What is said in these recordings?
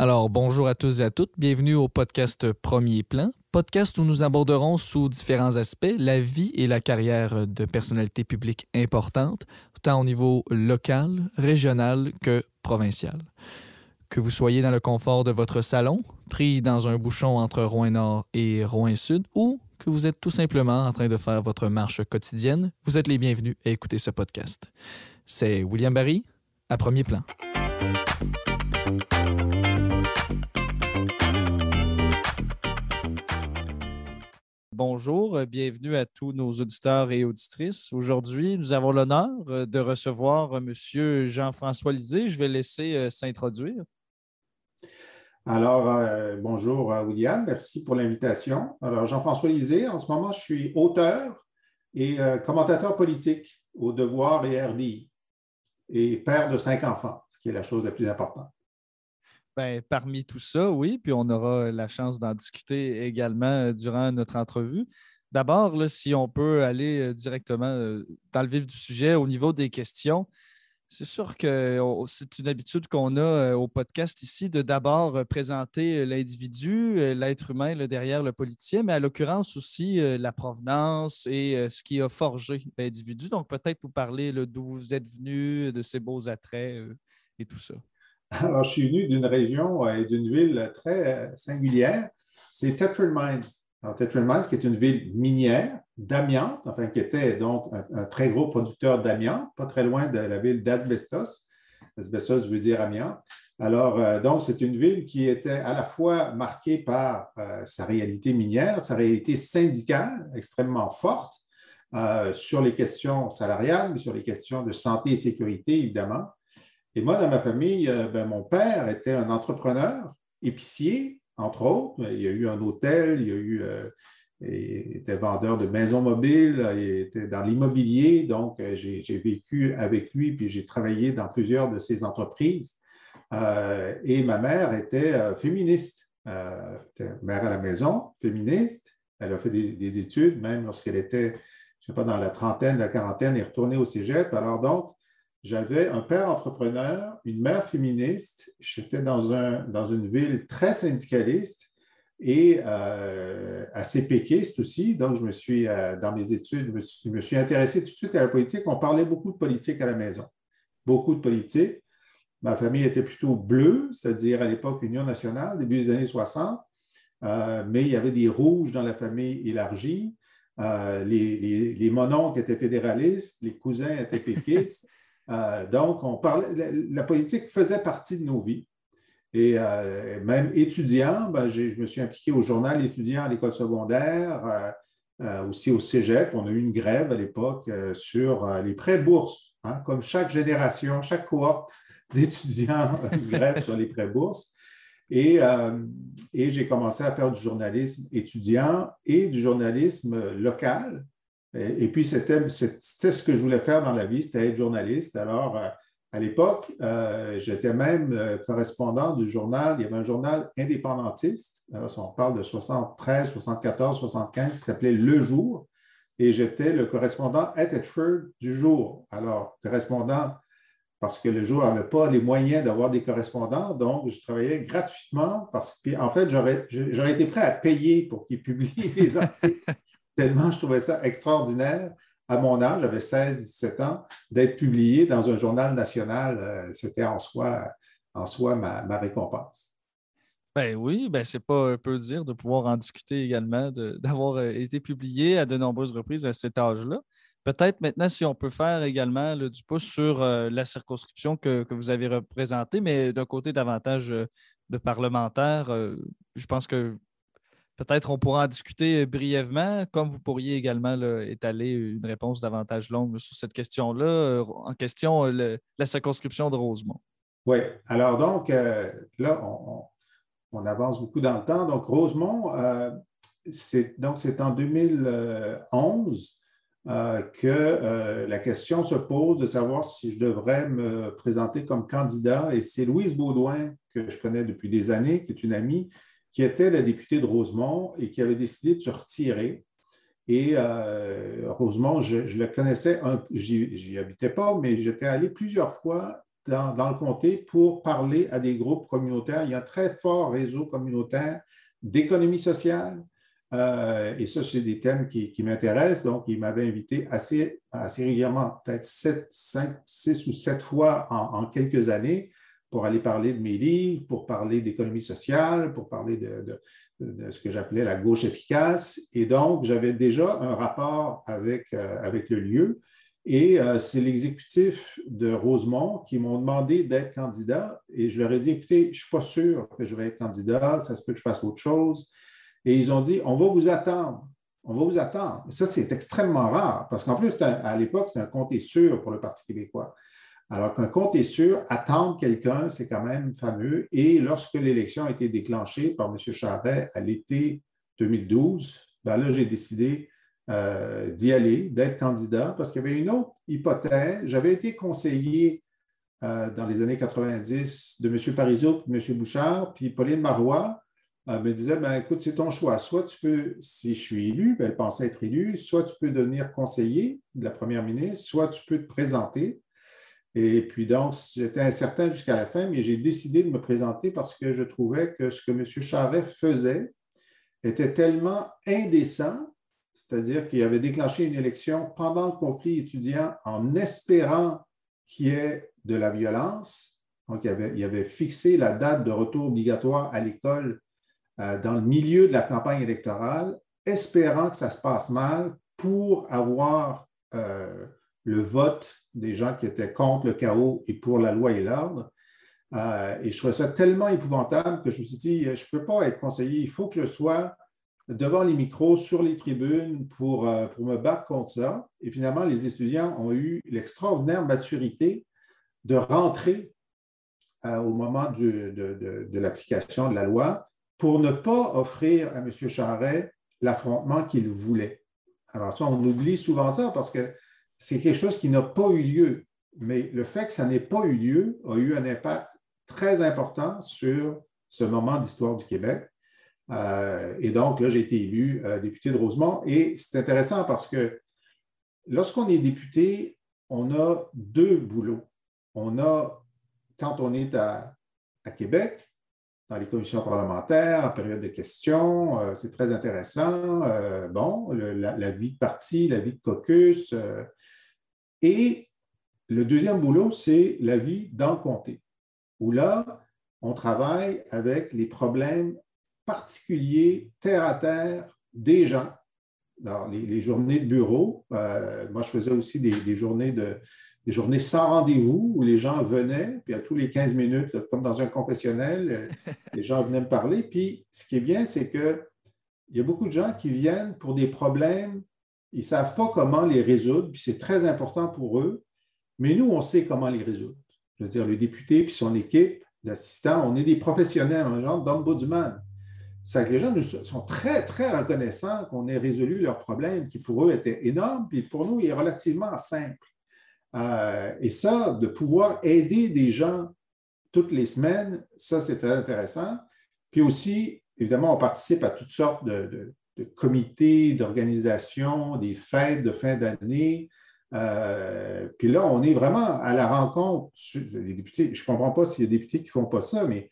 Alors, bonjour à tous et à toutes. Bienvenue au podcast Premier Plan, podcast où nous aborderons sous différents aspects la vie et la carrière de personnalités publiques importantes, tant au niveau local, régional que provincial. Que vous soyez dans le confort de votre salon, pris dans un bouchon entre Rouen-Nord et Rouen-Sud, ou que vous êtes tout simplement en train de faire votre marche quotidienne, vous êtes les bienvenus à écouter ce podcast. C'est William Barry, à Premier Plan. Bonjour, bienvenue à tous nos auditeurs et auditrices. Aujourd'hui, nous avons l'honneur euh, de recevoir euh, M. Jean-François Lisée. Je vais laisser euh, s'introduire. Alors, bonjour William, merci pour l'invitation. Alors, Jean-François Lisée, en ce moment, je suis auteur et commentateur politique au Devoir et RDI et père de cinq enfants, ce qui est la chose la plus importante. Ben, parmi tout ça, oui, puis on aura la chance d'en discuter également euh, durant notre entrevue. D'abord, si on peut aller euh, directement euh, dans le vif du sujet au niveau des questions, c'est sûr que c'est une habitude qu'on a au podcast ici de d'abord présenter l'individu, l'être humain derrière le politicien, mais à l'occurrence aussi la provenance et ce qui a forgé l'individu. Donc peut-être vous parler d'où vous êtes venu, de ses beaux attraits et tout ça. Alors, je suis venu d'une région et d'une ville très singulière, c'est Tetford Mines. Alors, Tetford Mines, qui est une ville minière d'amiante, enfin, qui était donc un, très gros producteur d'amiante, pas très loin de la ville d'Asbestos. Asbestos veut dire amiante. Alors, euh, donc, c'est une ville qui était à la fois marquée par euh, sa réalité minière, sa réalité syndicale extrêmement forte euh, sur les questions salariales, mais sur les questions de santé et sécurité, évidemment. Et moi, dans ma famille, euh, ben, mon père était un entrepreneur, épicier, entre autres. Il y a eu un hôtel, il y a eu, euh, il était vendeur de maisons mobiles, il était dans l'immobilier. Donc, euh, j'ai vécu avec lui, puis j'ai travaillé dans plusieurs de ses entreprises. et ma mère était féministe. était mère à la maison, féministe. Elle a fait des, des études, même lorsqu'elle était, je ne sais pas, dans la trentaine, la quarantaine, et retournée au cégep. Alors donc, j'avais un père entrepreneur, une mère féministe. J'étais dans, dans une ville très syndicaliste et euh, assez péquiste aussi. Donc, je me suis, euh, dans mes études, je me, suis, intéressé tout de suite à la politique. On parlait beaucoup de politique à la maison, beaucoup de politique. Ma famille était plutôt bleue, c'est-à-dire à, l'époque Union nationale, début des années 60, euh, mais il y avait des rouges dans la famille élargie. les, les, étaient fédéralistes, les cousins étaient péquistes. Euh, donc, on parlait, la, politique faisait partie de nos vies. Et euh, même étudiant, ben, je me suis impliqué au journal étudiant à l'école secondaire, euh, aussi au cégep. On a eu une grève à l'époque sur les prêts bourses. Hein. comme chaque génération, chaque cohorte d'étudiants, grève sur les prêts bourses. Et, et j'ai commencé à faire du journalisme étudiant et du journalisme local. Et, puis, c'était ce que je voulais faire dans la vie, c'était être journaliste. Alors, euh, à l'époque, euh, j'étais même euh, correspondant du journal. Il y avait un journal indépendantiste. on parle de 73, 74, 75 qui s'appelait Le Jour. Et j'étais le correspondant à Tetford du jour. Alors, correspondant parce que le jour n'avait pas les moyens d'avoir des correspondants, donc je travaillais gratuitement parce que, en fait, j'aurais été prêt à payer pour qu'ils publient les articles tellement je trouvais ça extraordinaire à mon âge, j'avais 16-17 ans, d'être publié dans un journal national. Euh, c'était en soi, en soi ma, récompense. Ben oui, ben c'est pas un peu dire de pouvoir en discuter également, d'avoir euh, été publié à de nombreuses reprises à cet âge-là. Peut-être maintenant, si on peut faire également du pouce sur euh, la circonscription que, que, vous avez représentée, mais d'un côté davantage de parlementaire, je pense que Peut-être on pourra en discuter euh, brièvement, comme vous pourriez également étaler une réponse davantage longue sur cette question-là, euh, en question euh, la circonscription de Rosemont. Oui, alors donc, là, on, avance beaucoup dans le temps. Donc, Rosemont, c'est en 2011 que la question se pose de savoir si je devrais me présenter comme candidat. Et c'est Louise Baudouin, que je connais depuis des années, qui est une amie, qui était la députée de Rosemont et qui avait décidé de se retirer. Et euh, Rosemont, je, le connaissais, j'y habitais pas, mais j'étais allé plusieurs fois dans, le comté pour parler à des groupes communautaires. Il y a un très fort réseau communautaire d'économie sociale. Euh, et ça, c'est des thèmes qui, m'intéressent. Donc, il m'avait invité assez, assez régulièrement, peut-être 6 ou 7 fois en, quelques années, pour aller parler de mes livres, pour parler d'économie sociale, pour parler de, ce que j'appelais la gauche efficace. Et donc, j'avais déjà un rapport avec, euh, avec le lieu. Et euh, c'est l'exécutif de Rosemont qui m'ont demandé d'être candidat. Et je leur ai dit, écoutez, je ne suis pas sûr que je vais être candidat, ça se peut que je fasse autre chose. Et ils ont dit, on va vous attendre. On va vous attendre. Ça, c'est extrêmement rare, parce qu'en plus, à l'époque, c'était un comté sûr pour le Parti québécois. Alors qu'un compte est sûr, attendre quelqu'un, c'est quand même fameux. Et lorsque l'élection a été déclenchée par M. Charret à l'été 2012, ben là, j'ai décidé euh, d'y aller, d'être candidat, parce qu'il y avait une autre hypothèse. J'avais été conseiller euh, dans les années 90 de M. Parizeau et M. Bouchard, puis Pauline Marois euh, me disait ben, écoute, c'est ton choix. Soit tu peux, si je suis élu, ben, elle pensait être élue, soit tu peux devenir conseiller de la première ministre, soit tu peux te présenter. Et puis donc, j'étais incertain jusqu'à la fin, mais j'ai décidé de me présenter parce que je trouvais que ce que M. Charret faisait était tellement indécent, c'est-à-dire qu'il avait déclenché une élection pendant le conflit étudiant en espérant qu'il y ait de la violence. Donc, il avait, fixé la date de retour obligatoire à l'école euh, dans le milieu de la campagne électorale, espérant que ça se passe mal pour avoir euh, le vote des gens qui étaient contre le chaos et pour la loi et l'ordre. Euh, et je trouvais ça tellement épouvantable que je me suis dit, je ne peux pas être conseiller, il faut que je sois devant les micros, sur les tribunes pour, euh, pour me battre contre ça. Et finalement, les étudiants ont eu l'extraordinaire maturité de rentrer euh, au moment de, de, de l'application de la loi pour ne pas offrir à M. Charret l'affrontement qu'il voulait. Alors ça, on oublie souvent ça parce que c'est quelque chose qui n'a pas eu lieu. Mais le fait que ça n'ait pas eu lieu a eu un impact très important sur ce moment d'histoire du Québec. Euh, et donc, là, j'ai été élu euh, député de Rosemont. Et c'est intéressant parce que lorsqu'on est député, on a deux boulots. On a, quand on est à, Québec, dans les commissions parlementaires, en période de questions, euh, c'est très intéressant. bon, la, la, vie de parti, la vie de caucus, et le deuxième boulot, c'est la vie dans le comté, où là, on travaille avec les problèmes particuliers, terre à terre, des gens. Alors, les, journées de bureau, euh, moi, je faisais aussi des, journées de, des journées sans rendez-vous où les gens venaient, puis à tous les 15 minutes, comme dans un confessionnel, euh, les gens venaient me parler. Puis, ce qui est bien, c'est qu'il y a beaucoup de gens qui viennent pour des problèmes ils ne savent pas comment les résoudre, puis c'est très important pour eux. Mais nous, on sait comment les résoudre. Je veux dire, le député puis son équipe d'assistants, on est des professionnels, un genre d'ombudsman. C'est que les gens nous sont très, très reconnaissants qu'on ait résolu leurs problèmes qui pour eux étaient énormes, puis pour nous, il est relativement simple. Euh, et ça, de pouvoir aider des gens toutes les semaines, ça, c'est très intéressant. Puis aussi, évidemment, on participe à toutes sortes de comités d'organisation, des fêtes de fin d'année. Euh, puis là, on est vraiment à la rencontre des députés. Je ne comprends pas s'il y a des députés qui ne font pas ça, mais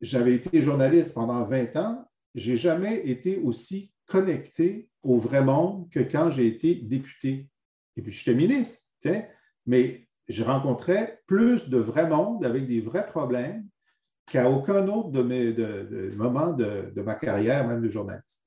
j'avais été journaliste pendant 20 ans. Je n'ai jamais été aussi connecté au vrai monde que quand j'ai été député. Et puis, j'étais ministre, mais je rencontrais plus de vrai monde avec des vrais problèmes qu'à aucun autre de mes de, moment de, ma carrière, même de journaliste.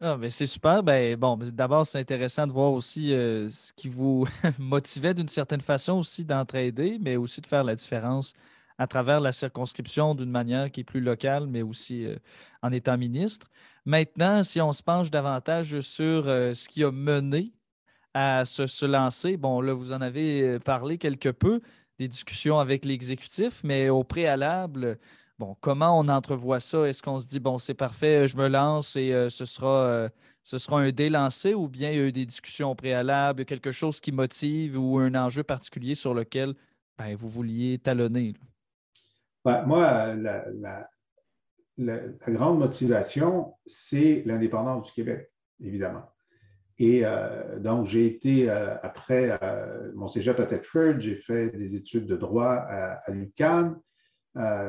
Ah, mais c'est super. Ben, bon, d'abord, c'est intéressant de voir aussi euh, ce qui vous motivait d'une certaine façon aussi d'entraider, mais aussi de faire la différence à travers la circonscription d'une manière qui est plus locale, mais aussi euh, en étant ministre. Maintenant, si on se penche davantage sur euh, ce qui a mené à se, se, lancer, bon, là, vous en avez parlé quelque peu, des discussions avec l'exécutif, mais au préalable, bon, comment on entrevoit ça? Est-ce qu'on se dit, bon, c'est parfait, je me lance et euh, ce, sera, euh, ce sera un délancé ou bien il y a eu des discussions au préalable, quelque chose qui motive ou un enjeu particulier sur lequel ben, vous vouliez talonner? moi, la, la, grande motivation, c'est l'indépendance du Québec, évidemment. Et donc, j'ai été, après mon cégep à Thetford, j'ai fait des études de droit à, à l'UQAM.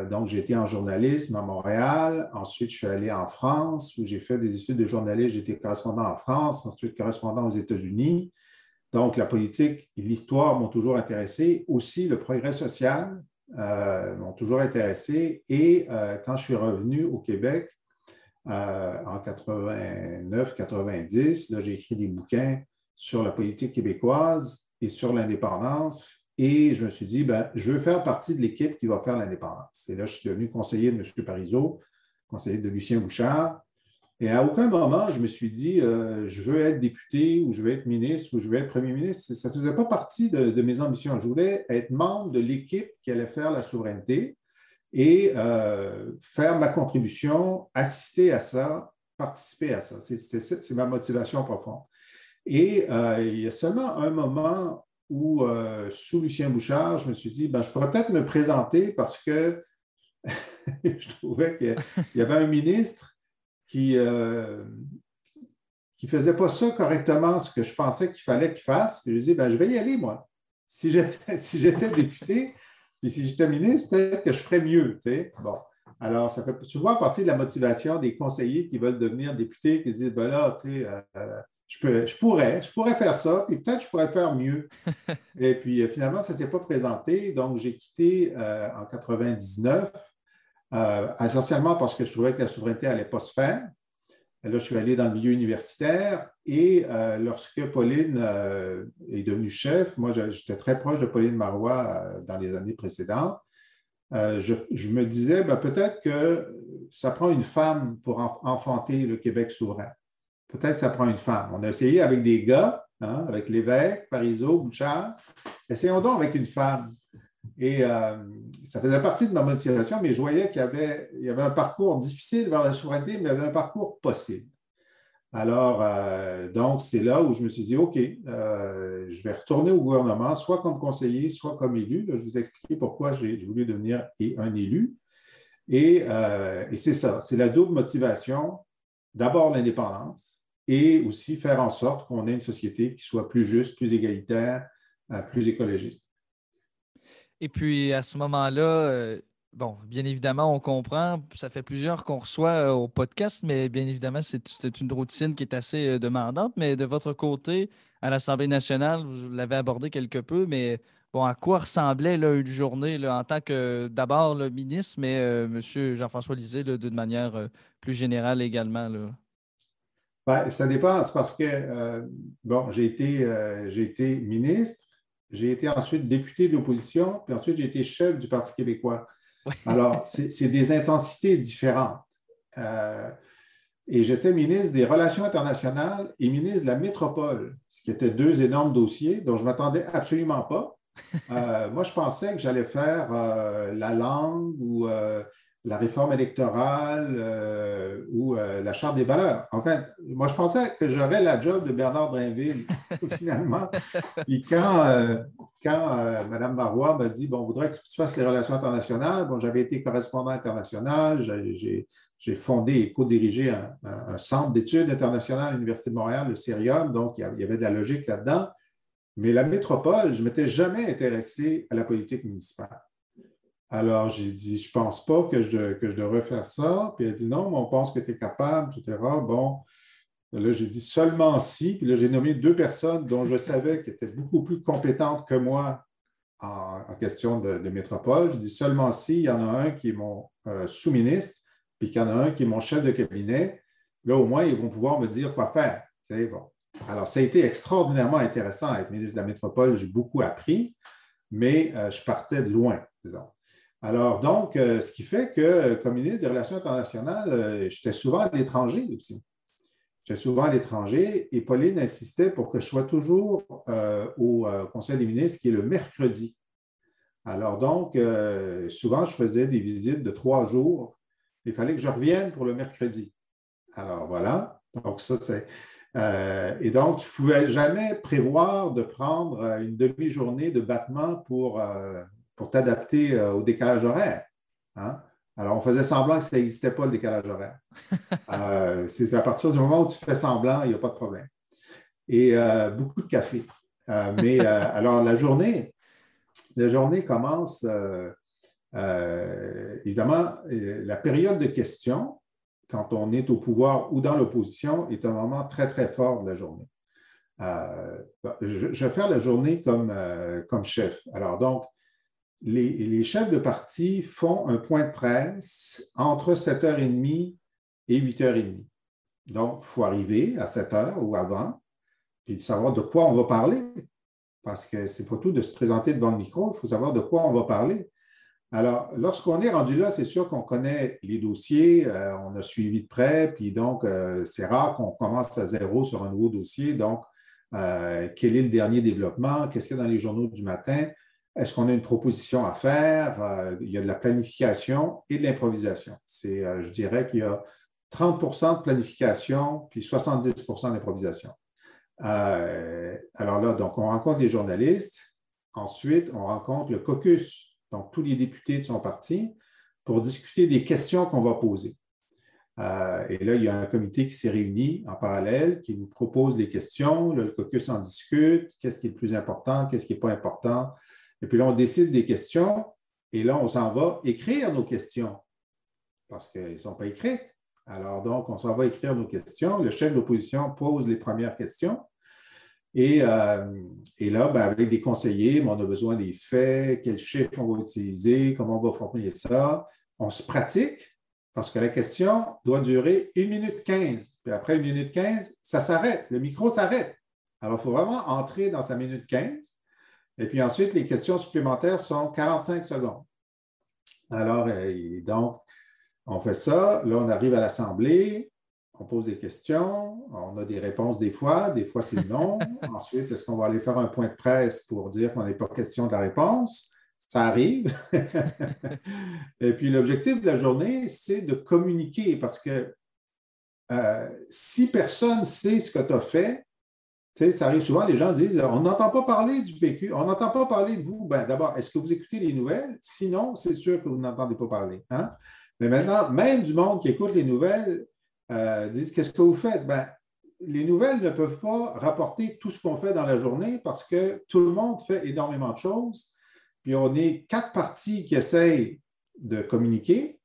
donc, j'ai été en journalisme à Montréal. Ensuite, je suis allé en France où j'ai fait des études de journalisme. J'étais correspondant en France, ensuite correspondant aux États-Unis. Donc, la politique et l'histoire m'ont toujours intéressé. Aussi, le progrès social euh, m'ont toujours intéressé. Et euh, quand je suis revenu au Québec euh, en 89-90, j'ai écrit des bouquins sur la politique québécoise et sur l'indépendance. Et je me suis dit, ben, je veux faire partie de l'équipe qui va faire l'indépendance. Et là, je suis devenu conseiller de M. Parizeau, conseiller de Lucien Bouchard. Et à aucun moment, je me suis dit, euh, je veux être député ou je veux être ministre ou je veux être premier ministre. Ça ne faisait pas partie de, mes ambitions. Je voulais être membre de l'équipe qui allait faire la souveraineté et euh, faire ma contribution, assister à ça, participer à ça. C'est ma motivation profonde. Et euh, il y a seulement un moment où, sous Lucien Bouchard, je me suis dit, ben, je pourrais peut-être me présenter parce que je trouvais qu'il y avait un ministre qui ne euh, faisait pas ça correctement, ce que je pensais qu'il fallait qu'il fasse. Puis je dis, ben, je vais y aller, moi. Si j'étais si député, puis si j'étais ministre, peut-être que je ferais mieux. Bon. Alors, ça fait souvent partie de la motivation des conseillers qui veulent devenir députés, qui se disent, ben là, tu sais, euh, je, peux, je, pourrais, je pourrais faire ça, puis peut-être je pourrais faire mieux. Et puis, euh, finalement, ça ne s'est pas présenté. Donc, j'ai quitté en 99 euh, essentiellement parce que je trouvais que la souveraineté n'allait pas se faire. Là, je suis allé dans le milieu universitaire et euh, lorsque Pauline euh, est devenue chef, moi, j'étais très proche de Pauline Marois dans les années précédentes. Je, me disais, ben, peut-être que ça prend une femme pour enfanter le Québec souverain. Peut-être que ça prend une femme. On a essayé avec des gars, hein, avec l'évêque, Parizeau, Bouchard. Essayons donc avec une femme. Et euh, ça faisait partie de ma motivation, mais je voyais qu'il y avait, un parcours difficile vers la souveraineté, mais il y avait un parcours possible. Alors, euh, donc, c'est là où je me suis dit, OK, euh, je vais retourner au gouvernement, soit comme conseiller, soit comme élu. je vous expliquer pourquoi j'ai voulu devenir un élu. Et, et c'est ça, c'est la double motivation. D'abord, l'indépendance et aussi faire en sorte qu'on ait une société qui soit plus juste, plus égalitaire, plus écologiste. Et puis à ce moment-là, euh, bon, bien évidemment, on comprend, ça fait plusieurs qu'on reçoit euh, au podcast, mais bien évidemment, c'est une routine qui est assez euh, demandante. Mais de votre côté, à l'Assemblée nationale, vous l'avez abordé quelque peu, mais bon, à quoi ressemblait une journée en tant que d'abord le ministre, mais M. Jean-François Lisée d'une manière plus générale également? Ben, ça dépend, c'est parce que, bon, j'ai été, j'ai été ministre. J'ai été ensuite député de l'opposition, puis ensuite j'ai été chef du Parti québécois. Alors, c'est des intensités différentes. Euh, et j'étais ministre des Relations internationales et ministre de la métropole, ce qui étaient deux énormes dossiers dont je ne m'attendais absolument pas. Euh, moi, je pensais que j'allais faire euh, la langue ou la réforme électorale euh, ou euh, la charte des valeurs. En fait, moi, je pensais que j'aurais la job de Bernard Drinville, finalement. Puis quand, euh, Mme Marois m'a dit, bon, on voudrait que tu fasses les relations internationales, bon, j'avais été correspondant international, j'ai fondé et co-dirigé un, centre d'études internationales à l'Université de Montréal, le CERIUM, donc il y avait de la logique là-dedans. Mais la métropole, je ne m'étais jamais intéressé à la politique municipale. Alors, j'ai dit, je ne pense pas que je, que je devrais faire ça. Puis elle dit, non, mais on pense que tu es capable, etc. Bon, là, j'ai dit seulement si. Puis là, j'ai nommé deux personnes dont je savais qu'elles étaient beaucoup plus compétentes que moi en, question de, métropole. Je dis seulement si, il y en a un qui est mon euh, sous-ministre, puis qu'il y en a un qui est mon chef de cabinet. Là, au moins, ils vont pouvoir me dire quoi faire. C'est bon. Alors, ça a été extraordinairement intéressant être ministre de la métropole. J'ai beaucoup appris, mais euh, je partais de loin, disons. Alors, donc, euh, ce qui fait que, comme ministre des Relations internationales, euh, j'étais souvent à l'étranger aussi. J'étais souvent à l'étranger et Pauline insistait pour que je sois toujours euh, au Conseil des ministres, qui est le mercredi. Alors, donc, souvent, je faisais des visites de trois jours. Il fallait que je revienne pour le mercredi. Alors, voilà. Donc, ça, c'est. et donc, tu ne pouvais jamais prévoir de prendre une demi-journée de battement pour pour t'adapter euh, au décalage horaire. Hein? Alors, on faisait semblant que ça n'existait pas, le décalage horaire. Euh, c'est à partir du moment où tu fais semblant, il n'y a pas de problème. et beaucoup de café. mais alors, la journée, la journée commence, évidemment, la période de questions, quand on est au pouvoir ou dans l'opposition, est un moment très, très fort de la journée. je, vais faire la journée comme, comme chef. Alors, donc, les, chefs de parti font un point de presse entre 7h30 et 8h30. Donc, il faut arriver à 7 h ou avant, puis savoir de quoi on va parler. Parce que c'est pas tout de se présenter devant le micro, il faut savoir de quoi on va parler. Alors, lorsqu'on est rendu là, c'est sûr qu'on connaît les dossiers, euh, on a suivi de près, puis donc, euh, c'est rare qu'on commence à zéro sur un nouveau dossier. Donc, euh, quel est le dernier développement? Qu'est-ce qu'il y a dans les journaux du matin? Est-ce qu'on a une proposition à faire? Euh, il y a de la planification et de l'improvisation. C'est, euh, je dirais qu'il y a 30% de planification puis 70% d'improvisation. Euh, alors là, donc, on rencontre les journalistes. Ensuite, on rencontre le caucus, donc tous les députés de son parti, pour discuter des questions qu'on va poser. et là, il y a un comité qui s'est réuni en parallèle, qui vous propose des questions. le caucus en discute. Qu'est-ce qui est le plus important? Qu'est-ce qui n'est pas important? Et puis là, on décide des questions et là, on s'en va écrire nos questions parce qu'elles ne sont pas écrites. Alors donc, on s'en va écrire nos questions. Le chef de l'opposition pose les premières questions. Et, euh, là, ben, avec des conseillers, ben, on a besoin des faits, quels chiffres on va utiliser, comment on va formuler ça. On se pratique parce que la question doit durer une minute 15. Puis après une minute 15, ça s'arrête, le micro s'arrête. Alors, il faut vraiment entrer dans sa minute 15 et puis ensuite, les questions supplémentaires sont 45 secondes. Alors, euh, donc, on fait ça. Là, on arrive à l'Assemblée, on pose des questions, on a des réponses des fois, des fois c'est non. Ensuite, est-ce qu'on va aller faire un point de presse pour dire qu'on n'est pas question de la réponse? Ça arrive. Et puis, l'objectif de la journée, c'est de communiquer parce que euh, si personne ne sait ce que tu as fait, ça arrive souvent, les gens disent on n'entend pas parler du PQ, on n'entend pas parler de vous. Ben, D'abord, est-ce que vous écoutez les nouvelles? Sinon, c'est sûr que vous n'entendez pas parler. Hein? Mais maintenant, même du monde qui écoute les nouvelles euh, disent Qu'est-ce que vous faites? Ben, les nouvelles ne peuvent pas rapporter tout ce qu'on fait dans la journée parce que tout le monde fait énormément de choses. Puis on est quatre parties qui essayent de communiquer.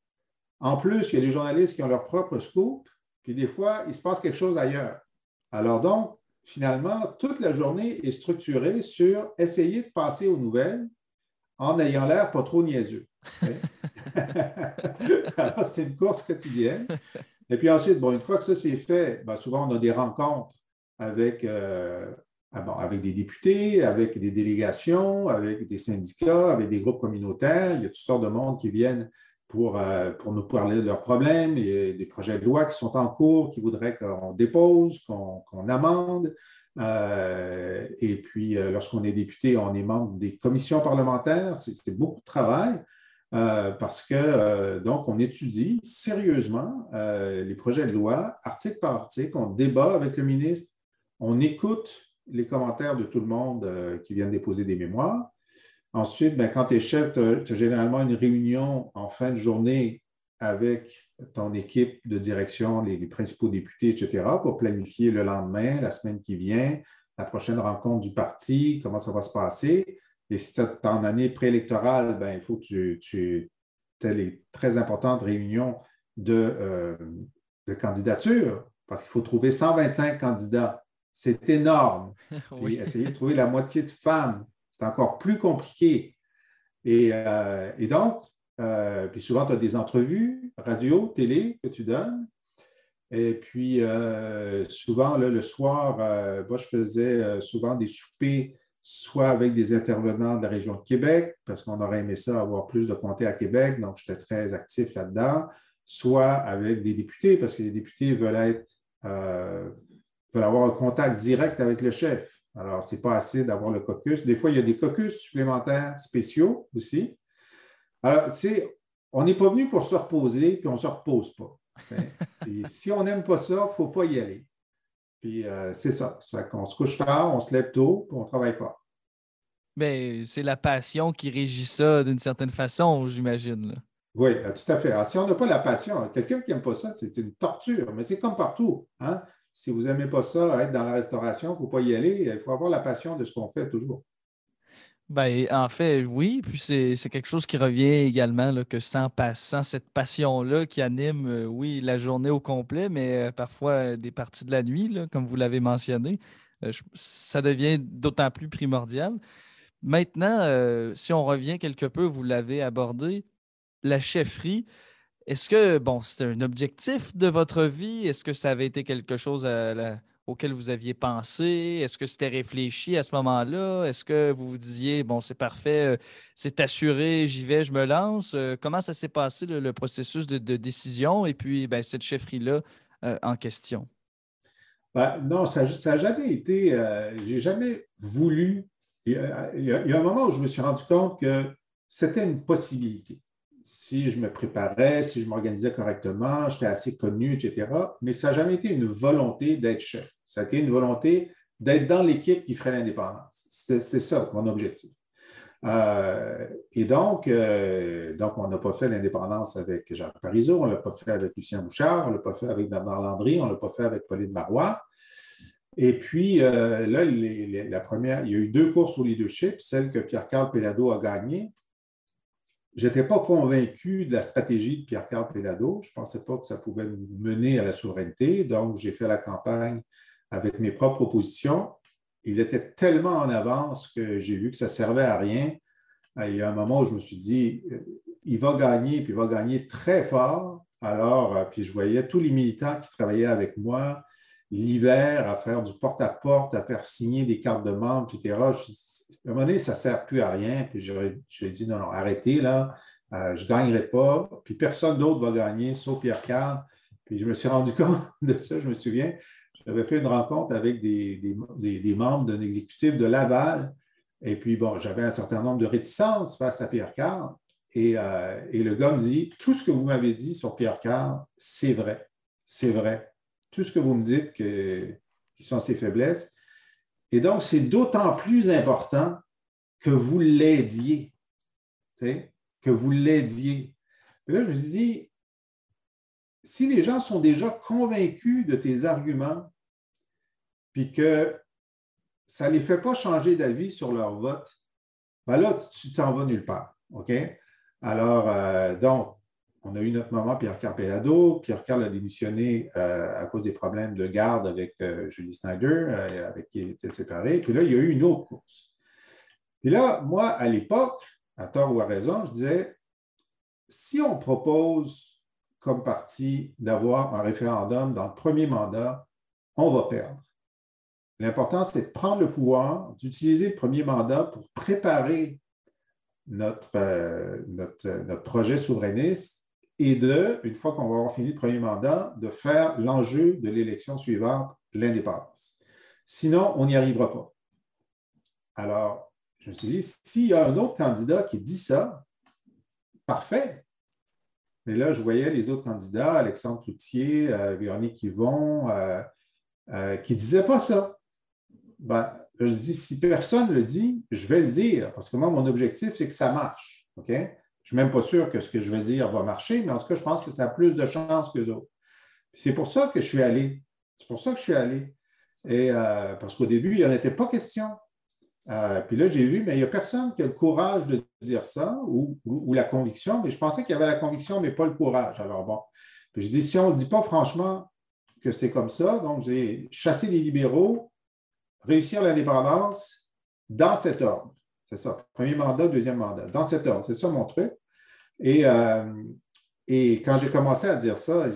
En plus, il y a les journalistes qui ont leur propre scoop. Puis des fois, il se passe quelque chose ailleurs. Alors donc, finalement, toute la journée est structurée sur essayer de passer aux nouvelles en ayant l'air pas trop niaiseux. Alors, c'est une course quotidienne. Et puis ensuite, bon, une fois que ça c'est fait, ben, souvent on a des rencontres avec, euh, ah avec des députés, avec des délégations, avec des syndicats, avec des groupes communautaires. Il y a toutes sortes de monde qui viennent pour, euh, pour nous parler de leurs problèmes. A des projets de loi qui sont en cours, qui voudraient qu'on dépose, qu'on amende. Euh, et puis, euh, lorsqu'on est député, on est membre des commissions parlementaires. C'est beaucoup de travail parce que, donc, on étudie sérieusement les projets de loi, article par article. On débat avec le ministre. On écoute les commentaires de tout le monde qui viennent déposer des mémoires. Ensuite, ben, quand tu es chef, tu as, généralement une réunion en fin de journée avec ton équipe de direction, les, principaux députés, etc., pour planifier le lendemain, la semaine qui vient, la prochaine rencontre du parti, comment ça va se passer. Et si tu es en année préélectorale, ben, il faut que tu, aies les très importantes réunions de, euh, de candidature, parce qu'il faut trouver 125 candidats. C'est énorme. Puis essayer de trouver la moitié de femmes c'est encore plus compliqué. Et, euh, donc, euh, puis souvent, tu as des entrevues, radio, télé que tu donnes. Et puis, euh, souvent, le soir, moi, je faisais souvent des soupers, soit avec des intervenants de la région de Québec, parce qu'on aurait aimé ça, avoir plus de comtés à Québec, donc j'étais très actif là-dedans, soit avec des députés, parce que les députés veulent être, veulent avoir un contact direct avec le chef. Alors, ce n'est pas assez d'avoir le caucus. Des fois, il y a des caucus supplémentaires spéciaux aussi. Alors, on n'est pas venu pour se reposer, puis on ne se repose pas. si on n'aime pas ça, il ne faut pas y aller. Puis euh, c'est ça. Ça fait qu'on se couche tard, on se lève tôt, puis on travaille fort. Mais c'est la passion qui régit ça d'une certaine façon, j'imagine. Oui, euh, tout à fait. Alors, si on n'a pas la passion, quelqu'un qui n'aime pas ça, c'est une torture, mais c'est comme partout. Hein? Si vous n'aimez pas ça, être dans la restauration, il ne faut pas y aller. Il faut avoir la passion de ce qu'on fait toujours. Ben, en fait, oui. Puis c'est quelque chose qui revient également, là, que sans, sans cette passion-là qui anime, euh, oui, la journée au complet, mais euh, parfois euh, des parties de la nuit, là, comme vous l'avez mentionné, ça devient d'autant plus primordial. Maintenant, si on revient quelque peu, vous l'avez abordé, la chefferie, est-ce que, bon, c'était un objectif de votre vie? Est-ce que ça avait été quelque chose auquel vous aviez pensé? Est-ce que c'était réfléchi à ce moment-là? Est-ce que vous vous disiez, bon, c'est parfait, euh, c'est assuré, j'y vais, je me lance? Euh, comment ça s'est passé, le, processus de, décision et puis ben, cette chefferie-là euh, en question? Ben, non, ça n'a jamais été, j'ai jamais voulu. il y, a, un moment où je me suis rendu compte que c'était une possibilité si je me préparais, si je m'organisais correctement, j'étais assez connu, etc. Mais ça n'a jamais été une volonté d'être chef. Ça a été une volonté d'être dans l'équipe qui ferait l'indépendance. C'était ça mon objectif. Euh, et donc, euh, donc, on n'a pas fait l'indépendance avec Jacques Parizeau, on ne l'a pas fait avec Lucien Bouchard, on ne l'a pas fait avec Bernard Landry, on ne l'a pas fait avec Pauline Marois. Et puis, euh, là, la première, il y a eu deux courses au leadership, celle que Pierre-Carl Pellado a gagnée, je n'étais pas convaincu de la stratégie de Pierre-Carl Pellado. Je ne pensais pas que ça pouvait mener à la souveraineté. Donc, j'ai fait la campagne avec mes propres propositions. Il était tellement en avance que j'ai vu que ça ne servait à rien. Il y a un moment où je me suis dit, euh, il va gagner, puis il va gagner très fort. Alors, euh, puis je voyais tous les militants qui travaillaient avec moi l'hiver à faire du porte-à-porte, -à, faire signer des cartes de membres, etc à un moment donné, ça ne sert plus à rien. Puis je lui ai dit, non, non, arrêtez là, euh, je ne gagnerai pas. Puis personne d'autre va gagner, sauf Pierre Carl. Puis je me suis rendu compte de ça, je me souviens. J'avais fait une rencontre avec des, membres d'un exécutif de Laval. Et puis, bon, j'avais un certain nombre de réticences face à Pierre Carl. Et, euh, et le gars me dit, tout ce que vous m'avez dit sur Pierre Carl, c'est vrai. C'est vrai. Tout ce que vous me dites qui sont ses faiblesses. Et donc, c'est d'autant plus important que vous l'aidiez. Que vous l'aidiez. là, je vous dis, si les gens sont déjà convaincus de tes arguments, puis que ça ne les fait pas changer d'avis sur leur vote, ben là, tu t'en vas nulle part. OK? Alors, euh, donc, on a eu notre moment Pierre Carpellado. Pierre Carl a démissionné euh, à cause des problèmes de garde avec euh, Julie Snyder, euh, avec qui il était séparé. Puis là, il y a eu une autre course. Puis là, moi, à l'époque, à tort ou à raison, je disais, si on propose comme parti d'avoir un référendum dans le premier mandat, on va perdre. L'important, c'est de prendre le pouvoir, d'utiliser le premier mandat pour préparer notre, notre, notre projet souverainiste et de, une fois qu'on va avoir fini le premier mandat, de faire l'enjeu de l'élection suivante, l'indépendance. Sinon, on n'y arrivera pas. Alors, je me suis dit, s'il y a un autre candidat qui dit ça, parfait. Mais là, je voyais les autres candidats, Alexandre Cloutier, euh, Véronique Yvon, euh, euh, qui ne disaient pas ça. Ben, je dis, si personne ne le dit, je vais le dire, parce que moi, mon objectif, c'est que ça marche. OK? Je ne suis même pas sûr que ce que je vais dire va marcher, mais en tout cas, je pense que ça a plus de chances que autres. C'est pour ça que je suis allé. C'est pour ça que je suis allé. Et, euh, parce qu'au début, il n'y en était pas question. Euh, puis là, j'ai vu, mais il n'y a personne qui a le courage de dire ça ou, la conviction. Mais je pensais qu'il y avait la conviction, mais pas le courage. Alors bon, je dis, si on ne dit pas franchement que c'est comme ça, donc j'ai chassé les libéraux, réussir l'indépendance dans cet ordre. C'est ça. Premier mandat, deuxième mandat. Dans cet ordre. C'est ça mon truc. Et, euh, et quand j'ai commencé à dire ça,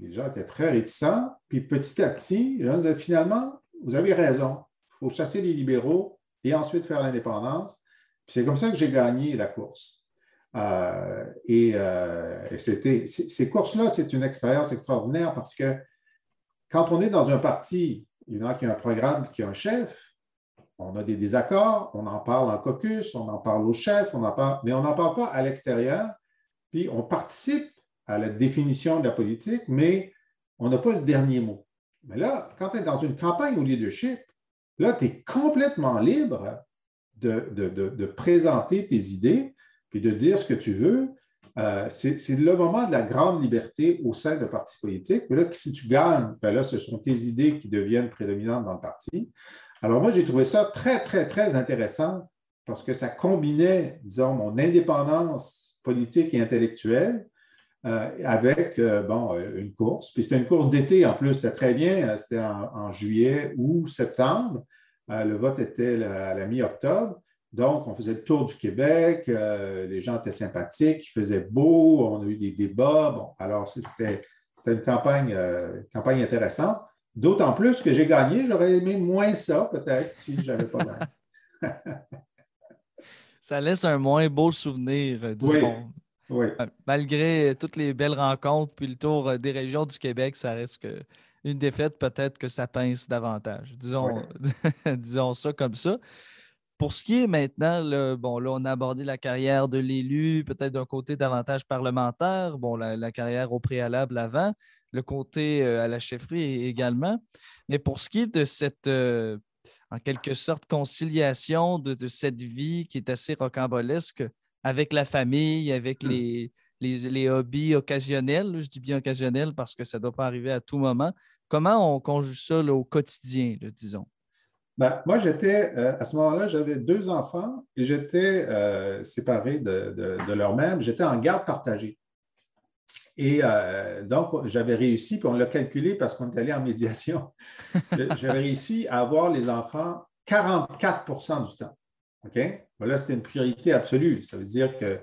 les gens étaient très réticents. Puis petit à petit, finalement, vous avez raison. Il faut chasser les libéraux et ensuite faire l'indépendance. Puis c'est comme ça que j'ai gagné la course. Euh, et, euh, et c'était, ces courses-là, c'est une expérience extraordinaire parce que quand on est dans un parti, il y en a qui a un programme, qui a un chef, on a des désaccords, on en parle en caucus, on en parle au chef, on mais on n'en parle pas à l'extérieur. Puis on participe à la définition de la politique, mais on n'a pas le dernier mot. Mais là, quand tu es dans une campagne au leadership, là, tu es complètement libre de, de, présenter tes idées, puis de dire ce que tu veux. euh, c'est le moment de la grande liberté au sein d'un parti politique. Mais là, si tu gagnes, ben là, ce sont tes idées qui deviennent prédominantes dans le parti. Alors moi, j'ai trouvé ça très, très, très intéressant parce que ça combinait, disons, mon indépendance politique et intellectuelle euh, avec, euh, bon, une course. Puis c'était une course d'été en plus, c'était très bien, c'était en, juillet ou septembre. le vote était à la mi-octobre. Donc, on faisait le tour du Québec, euh, les gens étaient sympathiques, il faisait beau, on a eu des débats. Bon, alors c'était une euh, campagne intéressante. D'autant plus que j'ai gagné, j'aurais aimé moins ça peut-être si je n'avais pas gagné. ça laisse un moins beau souvenir, euh, disons. Oui, Malgré toutes les belles rencontres puis le tour des régions du Québec, ça reste que une défaite, peut-être que ça pince davantage. Disons, disons ça comme ça. Pour ce qui est maintenant, bon, là, on a abordé la carrière de l'élu, peut-être d'un côté davantage parlementaire, bon, la, carrière au préalable avant, le côté euh, à la chefferie également. Mais pour ce qui est de cette, euh, en quelque sorte, conciliation de, cette vie qui est assez rocambolesque avec la famille, avec mmh. les, les, hobbies occasionnels, je dis bien occasionnels parce que ça ne doit pas arriver à tout moment. Comment on conjugue ça au quotidien, disons? Ben, moi, j'étais, euh, à ce moment-là, j'avais deux enfants et j'étais euh, séparé de, leur mère. J'étais en garde partagée. Et euh, donc, j'avais réussi, puis on l'a calculé parce qu'on est allé en médiation. j'avais réussi à avoir les enfants 44% du temps. OK? Là, c'était une priorité absolue. Ça veut dire que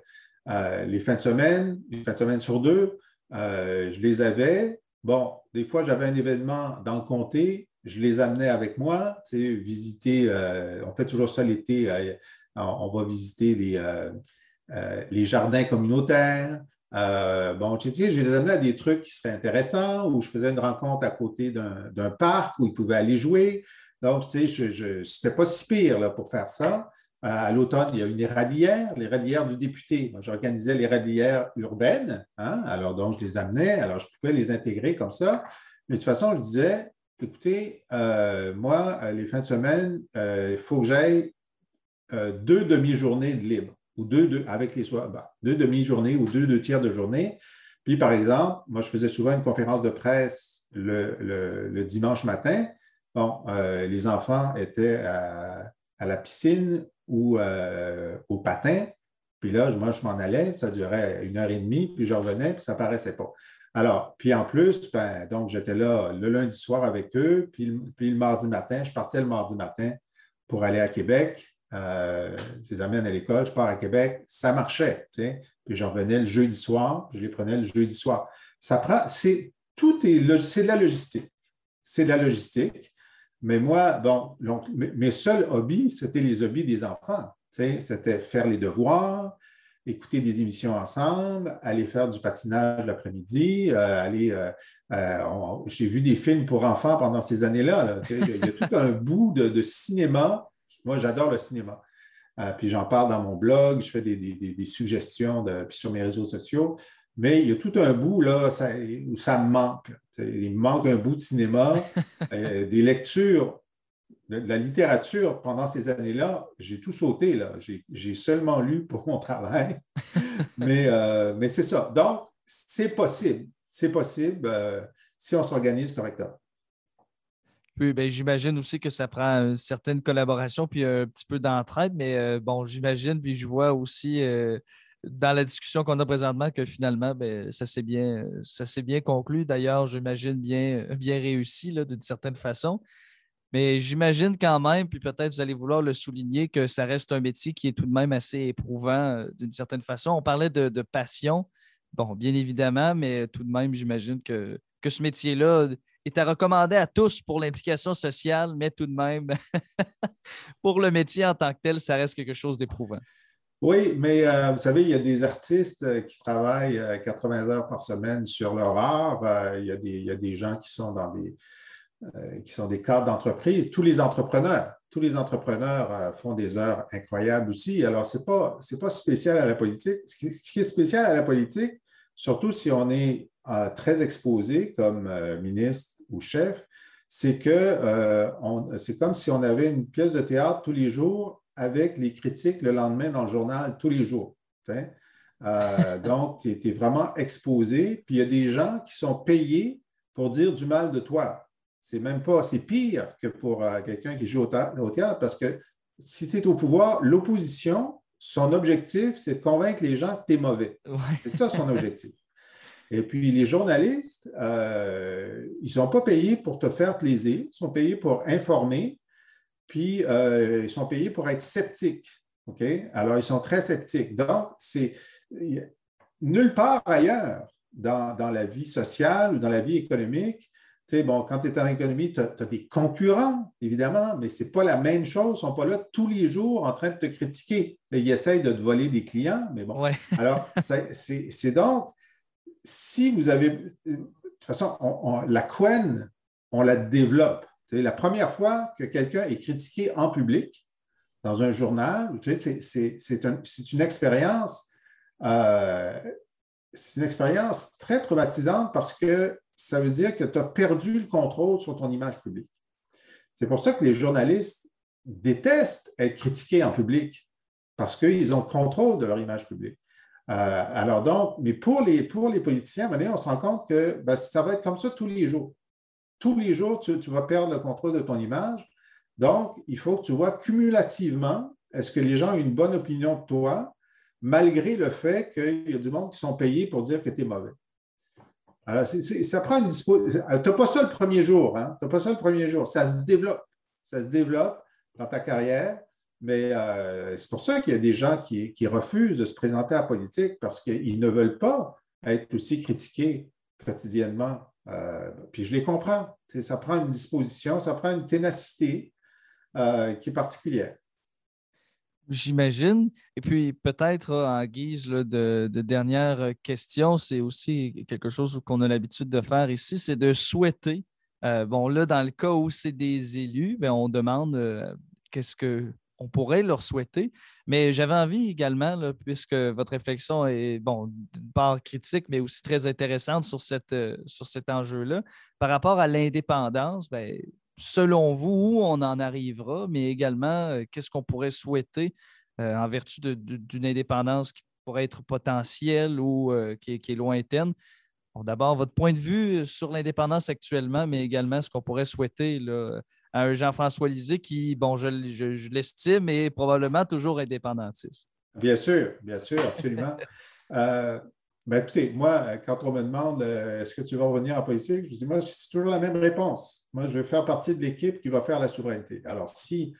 les fins de semaine, une fin de semaine sur deux, je les avais. Bon, des fois, j'avais un événement dans le comté, je les amenais avec moi, tu sais, visiter, euh, on fait toujours ça l'été, euh, on, va visiter les, euh, les jardins communautaires. Bon, tu sais, je les amenais à des trucs qui seraient intéressants, où je faisais une rencontre à côté d'un parc où ils pouvaient aller jouer. Donc, tu sais, je n'était pas si pire là, pour faire ça. À l'automne, il y a une éradière, l'éradière du député. J'organisais l'éradière urbaine, hein, alors donc je les amenais, alors je pouvais les intégrer comme ça. Mais de toute façon, je disais, écoutez, euh, moi, euh, les fins de semaine, euh, il faut que j'aille deux demi-journées de libre, ou deux, avec les bah, deux demi-journées ou deux, deux tiers de journée. Puis, par exemple, moi, je faisais souvent une conférence de presse le, dimanche matin. Bon, les enfants étaient à, la piscine ou au patin. Puis là, moi, je m'en allais, ça durait une heure et demie, puis je revenais, puis ça ne paraissait pas. Alors, puis en plus, ben, donc j'étais là le lundi soir avec eux, puis, le mardi matin, je partais le mardi matin pour aller à Québec. Euh, je les amène à l'école, je pars à Québec, ça marchait. Puis je revenais le jeudi soir, je les prenais le jeudi soir. Ça prend, c'est tout est, c'est de la logistique. C'est de la logistique. Mais moi, bon, mes seuls hobbies, c'était les hobbies des enfants. C'était faire les devoirs, écouter des émissions ensemble, aller faire du patinage l'après-midi, euh, aller. Euh, j'ai vu des films pour enfants pendant ces années-là. il y a tout un bout de, cinéma. Moi, j'adore le cinéma. puis j'en parle dans mon blog, je fais des, suggestions puis sur mes réseaux sociaux. Mais il y a tout un bout là, où ça me manque. Il me manque un bout de cinéma, des lectures de, la littérature pendant ces années-là, j'ai tout sauté. Là. J'ai, seulement lu pour mon travail. mais, euh, mais c'est ça. Donc, c'est possible. C'est possible euh, si on s'organise correctement. Ben, j'imagine aussi que ça prend une certaine collaboration puis un petit peu d'entraide, mais euh, bon, j'imagine, puis je vois aussi dans la discussion qu'on a présentement que finalement, ben, ça s'est bien, bien conclu. D'ailleurs, j'imagine bien, bien réussi d'une certaine façon. Mais j'imagine quand même, puis peut-être vous allez vouloir le souligner, que ça reste un métier qui est tout de même assez éprouvant euh, d'une certaine façon. On parlait de, passion, bon, bien évidemment, mais tout de même, j'imagine que, que ce métier-là est à recommander à tous pour l'implication sociale, mais tout de même, pour le métier en tant que tel, ça reste quelque chose d'éprouvant. Oui, mais euh, vous savez, il y a des artistes euh, qui travaillent 80 heures par semaine sur leur art. il, y a des, gens qui sont dans des euh, qui sont des cadres d'entreprise, tous les entrepreneurs. Tous les entrepreneurs euh, font des heures incroyables aussi. Alors, ce n'est pas spécial à la politique. Ce qui, est spécial à la politique, surtout si on est euh, très exposé comme ministre ou chef, c'est que c'est comme si on avait une pièce de théâtre tous les jours avec les critiques le lendemain dans le journal tous les jours. donc, tu es, vraiment exposé. Puis il y a des gens qui sont payés pour dire du mal de toi. C'est même pas, c'est pire que pour quelqu'un qui joue au, théâtre parce que si tu es au pouvoir, l'opposition, son objectif, c'est de convaincre les gens que tu es mauvais. C'est ça son objectif. Et puis, les journalistes, euh, ils ne sont pas payés pour te faire plaisir, ils sont payés pour informer, puis euh, ils sont payés pour être sceptiques. OK? Alors, ils sont très sceptiques. Donc, c'est nulle part ailleurs dans, dans, la vie sociale ou dans la vie économique. Sais, bon, quand tu es en économie, tu as, des concurrents, évidemment, mais ce n'est pas la même chose. Ils ne sont pas là tous les jours en train de te critiquer. Ils essayent de te voler des clients, mais bon. Alors, c'est donc si vous avez. De toute façon, la couenne, on la développe. C'est la première fois que quelqu'un est critiqué en public dans un journal, c'est une expérience. Euh, c'est une expérience très traumatisante parce que ça veut dire que tu as perdu le contrôle sur ton image publique. C'est pour ça que les journalistes détestent être critiqués en public parce qu'ils ont le contrôle de leur image publique. Euh, alors donc, mais pour les, pour les politiciens, on se rend compte que ben, ça va être comme ça tous les jours. Tous les jours, tu, vas perdre le contrôle de ton image. Donc, il faut que tu vois cumulativement, est-ce que les gens ont une bonne opinion de toi, malgré le fait qu'il y a du monde qui sont payés pour dire que tu es mauvais? Alors, ça prend une disposition. Tu n'as pas ça le premier jour. Hein? Tu n'as pas ça le premier jour. Ça se développe. Ça se développe dans ta carrière. Mais euh, c'est pour ça qu'il y a des gens qui, refusent de se présenter à la politique parce qu'ils ne veulent pas être aussi critiqués quotidiennement. Euh, puis je les comprends. ça prend une disposition, ça prend une ténacité euh, qui est particulière. J'imagine. Et puis peut-être en guise de, dernière question, c'est aussi quelque chose qu'on a l'habitude de faire ici, c'est de souhaiter. bon, là, dans le cas où c'est des élus, bien, on demande qu'est-ce que on pourrait leur souhaiter. Mais j'avais envie également, puisque votre réflexion est, bon, d'une part critique, mais aussi très intéressante sur, cette, euh, sur cet enjeu-là, par rapport à l'indépendance, bien, selon vous, où on en arrivera, mais également, euh, qu'est-ce qu'on pourrait souhaiter euh, en vertu d'une indépendance qui pourrait être potentielle ou qui, est, qui, est, lointaine? D'abord, votre point de vue sur l'indépendance actuellement, mais également ce qu'on pourrait souhaiter là, à un Jean-François Lisée qui, bon, je, l'estime, est probablement toujours indépendantiste. Bien sûr, bien sûr, absolument. euh, ben, écoutez, moi, quand on me demande euh, est-ce que tu vas revenir en politique, je dis moi, c'est toujours la même réponse. Moi, je veux faire partie de l'équipe qui va faire la souveraineté. Alors, si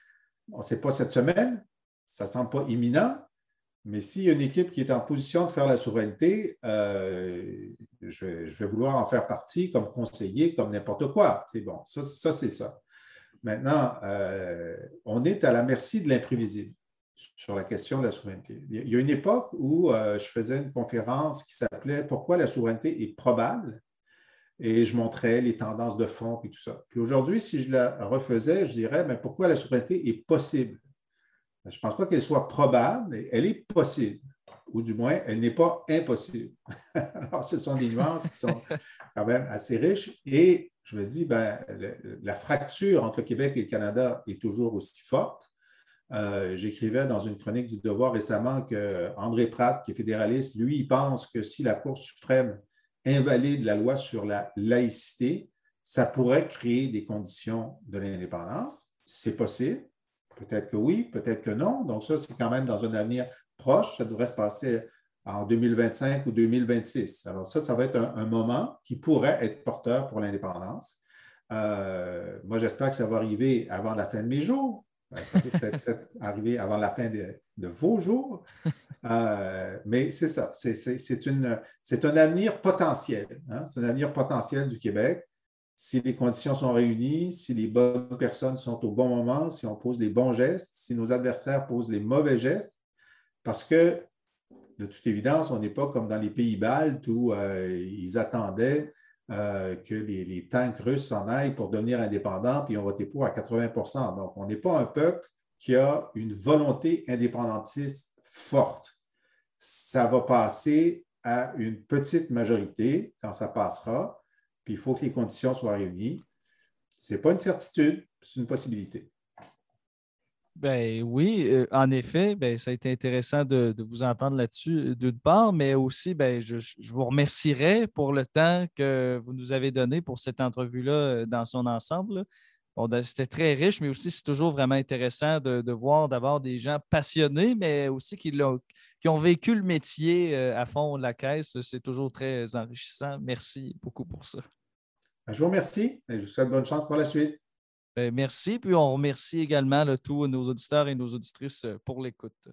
on ne sait pas cette semaine, ça ne semble pas imminent, mais s'il y a une équipe qui est en position de faire la souveraineté, euh, je, vais, vouloir en faire partie comme conseiller, comme n'importe quoi. C'est bon, ça c'est ça. Maintenant, euh, on est à la merci de l'imprévisible sur la question de la souveraineté. Il y a une époque où euh, je faisais une conférence qui s'appelait Pourquoi la souveraineté est probable? et je montrais les tendances de fond et tout ça. Puis aujourd'hui, si je la refaisais, je dirais mais pourquoi la souveraineté est possible? Je ne pense pas qu'elle soit probable, mais elle est possible, ou du moins, elle n'est pas impossible. Alors, ce sont des nuances qui sont quand même assez riches et je me dis, ben, la fracture entre Québec et le Canada est toujours aussi forte. Euh, j'écrivais dans une chronique du Devoir récemment que André Pratt, qui est fédéraliste, lui, il pense que si la Cour suprême invalide la loi sur la laïcité, ça pourrait créer des conditions de l'indépendance. C'est possible. Peut-être que oui, peut-être que non. Donc, ça, c'est quand même dans un avenir proche. Ça devrait se passer en 2025 ou 2026. Alors ça, ça va être un, moment qui pourrait être porteur pour l'indépendance. Euh, moi, j'espère que ça va arriver avant la fin de mes jours. Ben, ça peut peut-être arriver avant la fin de, vos jours. Euh, mais c'est ça, c'est un avenir potentiel. Hein. C'est un avenir potentiel du Québec. Si les conditions sont réunies, si les bonnes personnes sont au bon moment, si on pose les bons gestes, si nos adversaires posent les mauvais gestes, parce que de toute évidence, on n'est pas comme dans les pays baltes où euh, ils attendaient euh, que les, tanks russes s'en aillent pour devenir indépendants, puis ont voté pour à 80% Donc, on n'est pas un peuple qui a une volonté indépendantiste forte. Ça va passer à une petite majorité quand ça passera, puis il faut que les conditions soient réunies. Ce n'est pas une certitude, c'est une possibilité. Ben oui, euh, en effet, ben, ça a été intéressant de, vous entendre là-dessus d'une part, mais aussi ben, je, vous remercierai pour le temps que vous nous avez donné pour cette entrevue-là dans son ensemble. Ben, c'était très riche, mais aussi c'est toujours vraiment intéressant de, voir d'abord des gens passionnés, mais aussi qui, qui ont vécu le métier à fond de la caisse. C'est toujours très enrichissant. Merci beaucoup pour ça. Ben, je vous remercie et je vous souhaite bonne chance pour la suite. Ben, merci. Puis on remercie également tous nos auditeurs et nos auditrices euh, pour l'écoute.